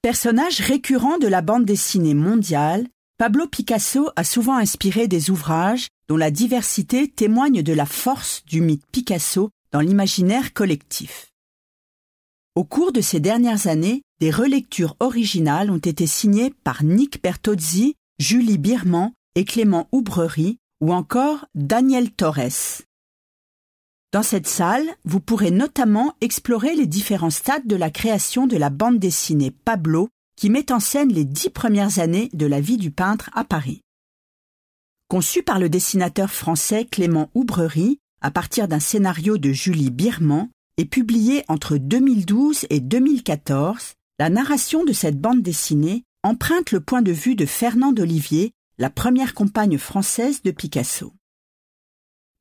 Personnage récurrent de la bande dessinée mondiale, Pablo Picasso a souvent inspiré des ouvrages dont la diversité témoigne de la force du mythe Picasso dans l'imaginaire collectif. Au cours de ces dernières années, des relectures originales ont été signées par Nick Bertozzi, Julie Birman et Clément Oubrerie ou encore Daniel Torres. Dans cette salle, vous pourrez notamment explorer les différents stades de la création de la bande dessinée Pablo qui met en scène les dix premières années de la vie du peintre à Paris. Conçu par le dessinateur français Clément Oubrerie à partir d'un scénario de Julie Birman et publié entre 2012 et 2014, la narration de cette bande dessinée emprunte le point de vue de Fernand Olivier, la première compagne française de Picasso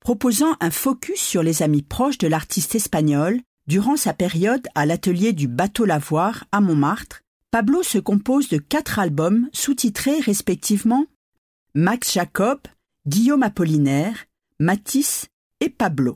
proposant un focus sur les amis proches de l'artiste espagnol durant sa période à l'atelier du bateau Lavoir à Montmartre. Pablo se compose de quatre albums sous-titrés respectivement Max Jacob, Guillaume Apollinaire, Matisse et Pablo.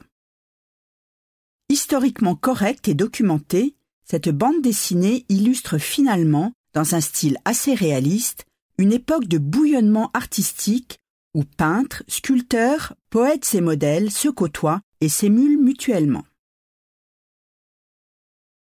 Historiquement correcte et documentée, cette bande dessinée illustre finalement, dans un style assez réaliste, une époque de bouillonnement artistique où peintres, sculpteurs, poètes et modèles se côtoient et s'émulent mutuellement.